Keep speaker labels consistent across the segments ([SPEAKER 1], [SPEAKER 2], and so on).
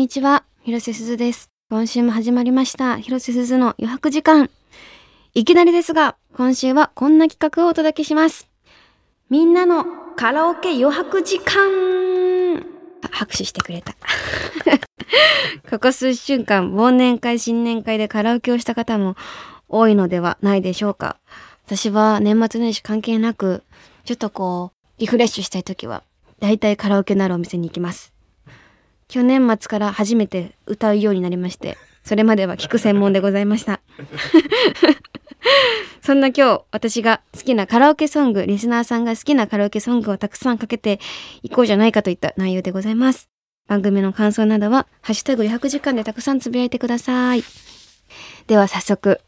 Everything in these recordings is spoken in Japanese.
[SPEAKER 1] にちは、広瀬すずです。今週も始まりました、広瀬すずの余白時間。いきなりですが、今週はこんな企画をお届けします。みんなのカラオケ余白時間拍手してくれた。ここ数週間、忘年会、新年会でカラオケをした方も多いのではないでしょうか。私は年末年始関係なく、ちょっとこう、リフレッシュしたい時は、だいたいカラオケのあるお店に行きます。去年末から初めて歌うようになりまして、それまでは聞く専門でございました。そんな今日、私が好きなカラオケソング、リスナーさんが好きなカラオケソングをたくさんかけていこうじゃないかといった内容でございます。番組の感想などは、ハッシュタグ余白時間でたくさんつぶやいてください。では早速、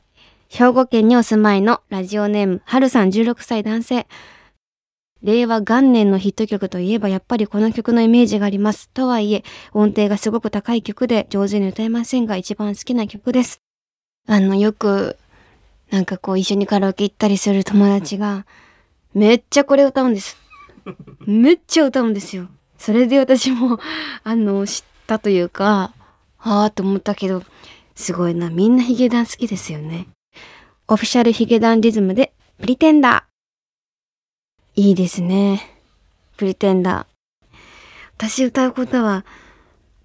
[SPEAKER 1] 兵庫県にお住まいのラジオネーム、はるさん16歳男性。令和元年のヒット曲といえばやっぱりこの曲のイメージがあります。とはいえ、音程がすごく高い曲で上手に歌えませんが一番好きな曲です。あの、よく、なんかこう一緒にカラオケ行ったりする友達が、めっちゃこれ歌うんです。めっちゃ歌うんですよ。それで私も、あの、知ったというか、ああと思ったけど、すごいな。みんなヒゲダン好きですよね。オフィシャルヒゲダンリズムで、プリテンダー。いいですね。プリテンダー。私歌うことは、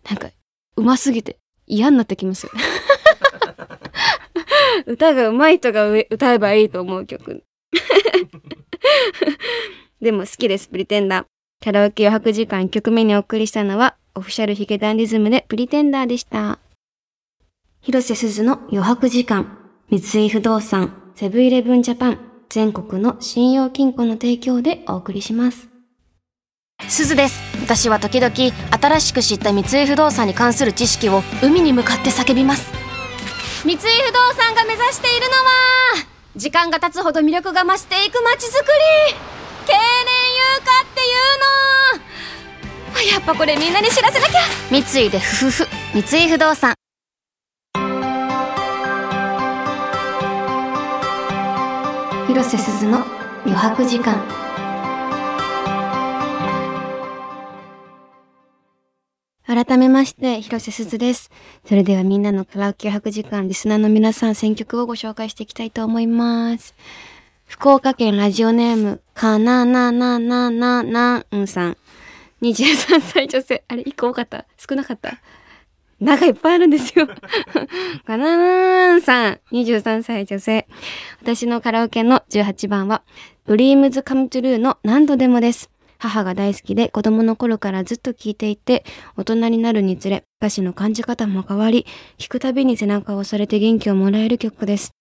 [SPEAKER 1] なんか、上手すぎて嫌になってきます。歌が上手い人が歌えばいいと思う曲。でも好きです、プリテンダー。カラオケ余白時間1曲目にお送りしたのは、オフィシャルヒゲダンリズムでプリテンダーでした。広瀬すずの余白時間、三井不動産、セブンイレブンジャパン、全国の信用金庫の提供でお送りします。
[SPEAKER 2] すずです。私は時々新しく知った三井不動産に関する知識を海に向かって叫びます。三井不動産が目指しているのは時間が経つほど魅力が増していく街づくり。経年優化っていうの。あやっぱこれみんなに知らせなきゃ。三井でふふふ。三井不動産
[SPEAKER 1] 広瀬すずの余白時間。改めまして広瀬すずです。それではみんなのカラオケ余白時間リスナーの皆さん選曲をご紹介していきたいと思います。福岡県ラジオネームかななななななんさん。23歳女性。あれ1個多かった？少なかった？なんかいっぱいあるんですよ。かなーんさん、23歳女性。私のカラオケの18番は、ドリームズカムトゥルーの何度でもです。母が大好きで子供の頃からずっと聴いていて、大人になるにつれ、歌詞の感じ方も変わり、聴くたびに背中を押されて元気をもらえる曲です。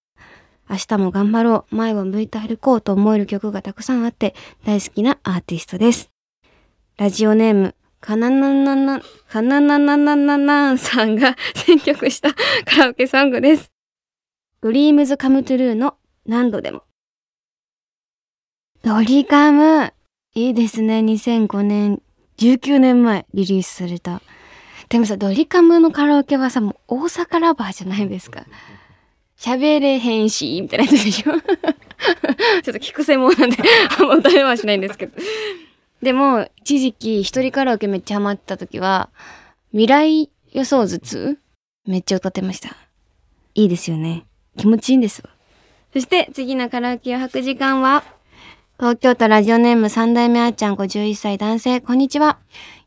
[SPEAKER 1] 明日も頑張ろう、前を向いて歩こうと思える曲がたくさんあって、大好きなアーティストです。ラジオネーム、かなななな、かななななななさんが選曲した カラオケソングです。 DREAMS COME TRUE の何度でも。ドリカム、いいですね。2005年、19年前リリースされた。でもさ、ドリカムのカラオケはさ、もう大阪 LOVER じゃないですか。喋れへんし、みたいなやつでしょ ちょっと聞く専門なんで、あんま歌えはしないんですけど。でも、一時期一人カラオケめっちゃハマってた時は、未来予想図2めっちゃ歌ってました。いいですよね。気持ちいいんですわ。そして次のカラオケ余白時間は、東京都ラジオネーム三代目あーちゃん51歳男性、こんにちは。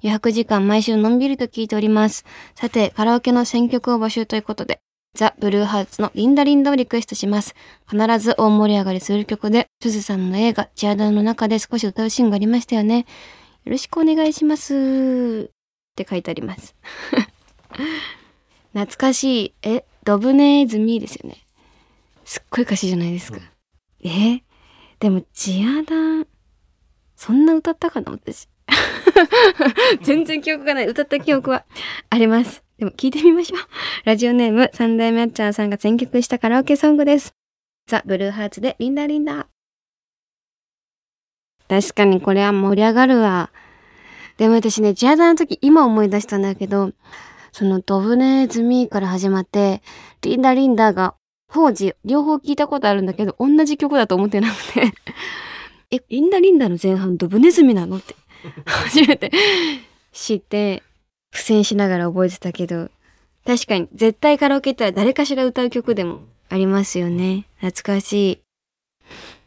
[SPEAKER 1] 余白時間毎週のんびりと聞いております。さて、カラオケの選曲を募集ということで、ザ・ブルーハーツのリンダリンダをリクエストします。必ず大盛り上がりする曲で、すずさんの映画、チアダの中で少し歌うシーンがありましたよね。よろしくお願いします。って書いてあります。懐かしい。え、ドブネズミですよね。すっごい歌詞じゃないですか。えでも、チアダン、そんな歌ったかな私。全然記憶がない。歌った記憶はあります。でも聞いてみましょう。ラジオネーム、三代目あっちゃんさんが選曲したカラオケソングです。ザ・ブルーハーツでリンダリンダ。確かにこれは盛り上がるわ。でも私ね、ジャーダーの時今思い出したんだけど、そのドブネズミから始まって、リンダリンダが、当時両方聞いたことあるんだけど、同じ曲だと思ってなくて、え、リンダリンダの前半ドブネズミなのって、初めて知って、苦戦しながら覚えてたけど、確かに絶対カラオケ行ったら誰かしら歌う曲でもありますよね。懐かしい。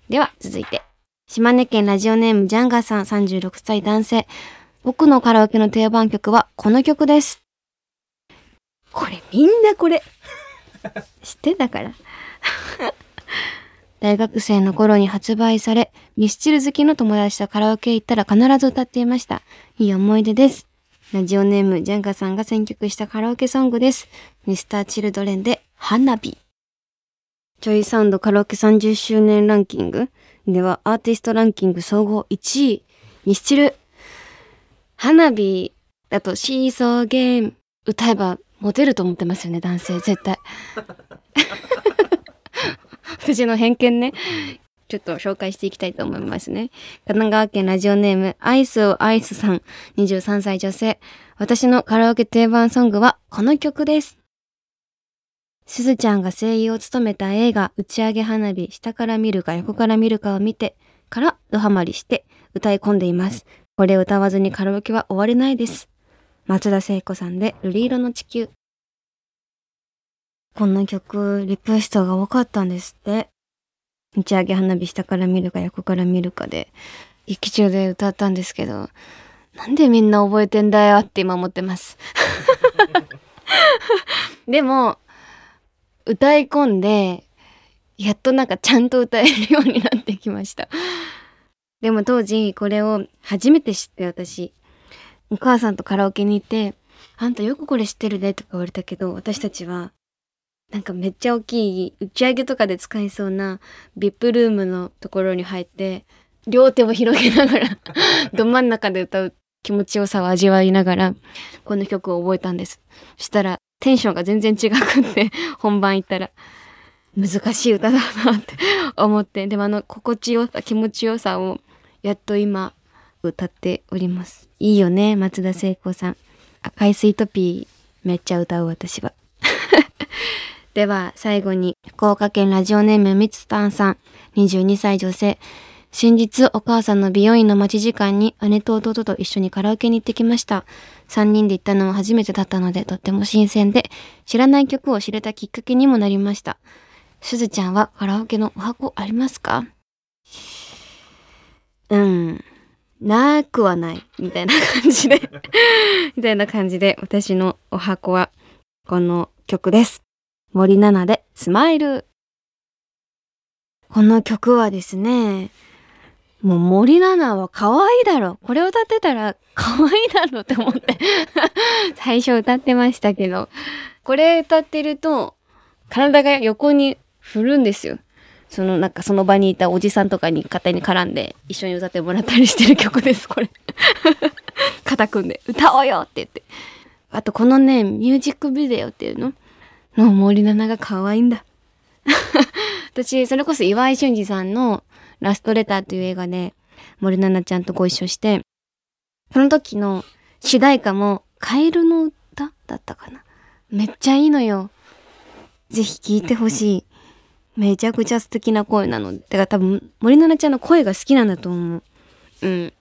[SPEAKER 1] では、続いて。島根県ラジオネームジャンガさん36歳男性。僕のカラオケの定番曲はこの曲です。これみんなこれ。知ってたから。大学生の頃に発売され、ミスチル好きの友達とカラオケ行ったら必ず歌っていました。いい思い出です。ラジオネームジャンガさんが選曲したカラオケソングです。ミスターチルドレンで花火。ジョイサウンドカラオケ30周年ランキングではアーティストランキング総合1位、ミスチル。花火だとシーソーゲーム歌えばモテると思ってますよね、男性、絶対。私の偏見ね。ちょっと紹介していきたいと思いますね。神奈川県ラジオネーム、アイスをアイスさん、23歳女性。私のカラオケ定番ソングはこの曲です。すずちゃんが声優を務めた映画、打ち上げ花火、下から見るか横から見るかを見て、からドハマりして歌い込んでいます。これを歌わずにカラオケは終われないです。松田聖子さんで、瑠璃色の地球。この曲、リクエストが多かったんですって。打ち上げ花火下から見るか横から見るかで、劇中で歌ったんですけど、なんでみんな覚えてんだよって今思ってます。でも、歌い込んで、やっとなんかちゃんと歌えるようになってきました。でも当時これを初めて知って私、お母さんとカラオケに行って、あんたよくこれ知ってるねとか言われたけど、私たちはなんかめっちゃ大きい打ち上げとかで使えそうな VIP ルームのところに入って両手を広げながら ど真ん中で歌う気持ちよさを味わいながらこの曲を覚えたんです。そしたらテンションが全然違くって 本番行ったら難しい歌だなって 思ってでもあの心地よさ気持ちよさをやっと今歌っております。いいよね松田聖子さん。赤いスイートピーめっちゃ歌う私は。では最後に福岡県ラジオネームみつたんさん。22歳女性先日お母さんの美容院の待ち時間に姉と弟と一緒にカラオケに行ってきました。3人で行ったのは初めてだったのでとっても新鮮で知らない曲を知れたきっかけにもなりました。すずちゃんはカラオケのお箱ありますか？うん。なくはない。みたいな感じで。みたいな感じで私のお箱はこの曲です森七菜でスマイル。この曲はですね、もう森七菜は可愛いだろ。これを歌ってたら可愛いだろって思って 最初歌ってましたけど、これ歌ってると体が横に振るんですよ。そのなんかその場にいたおじさんとかに肩に絡んで一緒に歌ってもらったりしてる曲です、これ。肩組んで歌おうよって言って。あとこのね、ミュージックビデオっていうのの森七菜が可愛いんだ。私、それこそ岩井俊二さんのラストレターという映画で森七菜ちゃんとご一緒して、その時の主題歌もカエルの歌だったかな。めっちゃいいのよ。ぜひ聴いてほしい。めちゃくちゃ素敵な声なの。てか多分森七菜ちゃんの声が好きなんだと思う。うん。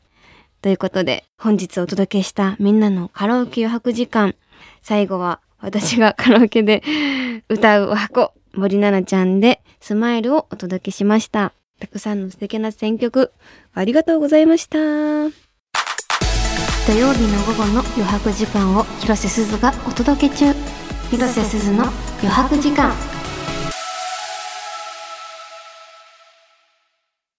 [SPEAKER 1] ということで、本日お届けしたみんなのカラオケ余白時間。最後は私がカラオケで歌うお箱、森奈々ちゃんでスマイルをお届けしました。たくさんの素敵な選曲、ありがとうございました。土曜日の午後の余白時間を広瀬すずがお届け中。広瀬すずの余白時間。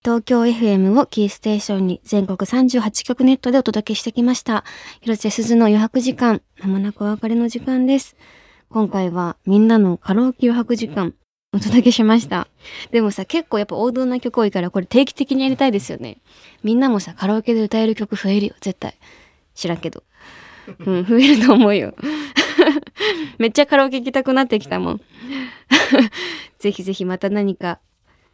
[SPEAKER 1] 東京 FM をキーステーションに全国38局ネットでお届けしてきました。広瀬すずの余白時間、まもなくお別れの時間です。今回はみんなのカラオケ余白時間、お届けしました。でもさ、結構やっぱ王道な曲多いからこれ定期的にやりたいですよね。みんなもさ、カラオケで歌える曲増えるよ、絶対。知らんけど。うん、増えると思うよ。めっちゃカラオケ行きたくなってきたもん。ぜひぜひまた何か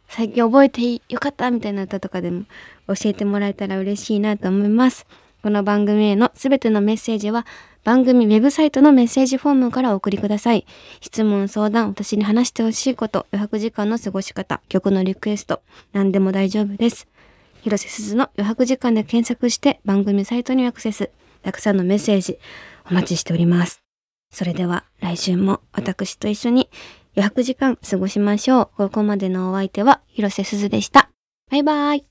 [SPEAKER 1] 最近覚えてよかったみたいな歌とかでも教えてもらえたら嬉しいなと思います。この番組へのすべてのメッセージは番組ウェブサイトのメッセージフォームからお送りください。質問、相談、私に話してほしいこと、余白時間の過ごし方、曲のリクエスト、何でも大丈夫です。広瀬すずの余白時間で検索して番組サイトにアクセス。たくさんのメッセージお待ちしております。それでは来週も私と一緒に余白時間過ごしましょう。ここまでのお相手は広瀬すずでした。バイバイ。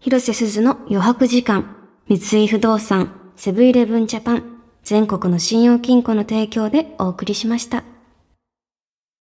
[SPEAKER 1] 広瀬すずの余白時間、三井不動産、セブンイレブンジャパン、全国の信用金庫の提供でお送りしました。